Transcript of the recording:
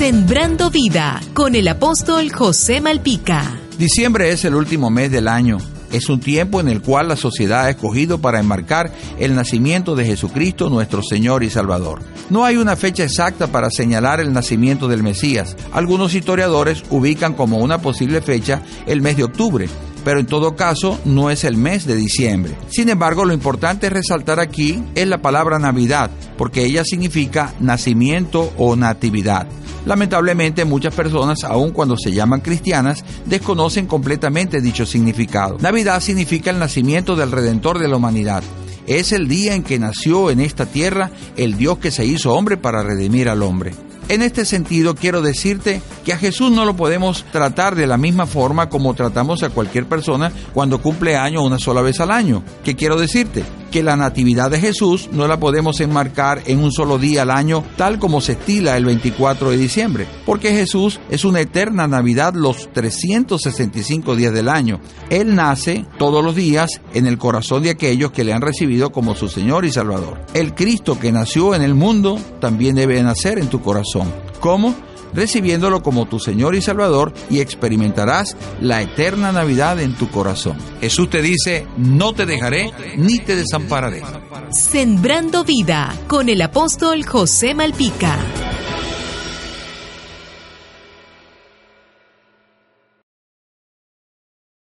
Sembrando vida con el apóstol José Malpica. Diciembre es el último mes del año. Es un tiempo en el cual la sociedad ha escogido para enmarcar el nacimiento de Jesucristo nuestro Señor y Salvador. No hay una fecha exacta para señalar el nacimiento del Mesías. Algunos historiadores ubican como una posible fecha el mes de octubre, pero en todo caso no es el mes de diciembre. Sin embargo, lo importante es resaltar aquí es la palabra Navidad, porque ella significa nacimiento o natividad. Lamentablemente muchas personas, aun cuando se llaman cristianas, desconocen completamente dicho significado. Navidad significa el nacimiento del Redentor de la humanidad. Es el día en que nació en esta tierra el Dios que se hizo hombre para redimir al hombre. En este sentido, quiero decirte que a Jesús no lo podemos tratar de la misma forma como tratamos a cualquier persona cuando cumple año una sola vez al año. ¿Qué quiero decirte? Que la natividad de Jesús no la podemos enmarcar en un solo día al año, tal como se estila el 24 de diciembre, porque Jesús es una eterna Navidad los 365 días del año. Él nace todos los días en el corazón de aquellos que le han recibido como su Señor y Salvador. El Cristo que nació en el mundo también debe nacer en tu corazón. ¿Cómo? Recibiéndolo como tu Señor y Salvador y experimentarás la eterna Navidad en tu corazón. Jesús te dice, no te dejaré ni te desampararé. Sembrando vida con el apóstol José Malpica.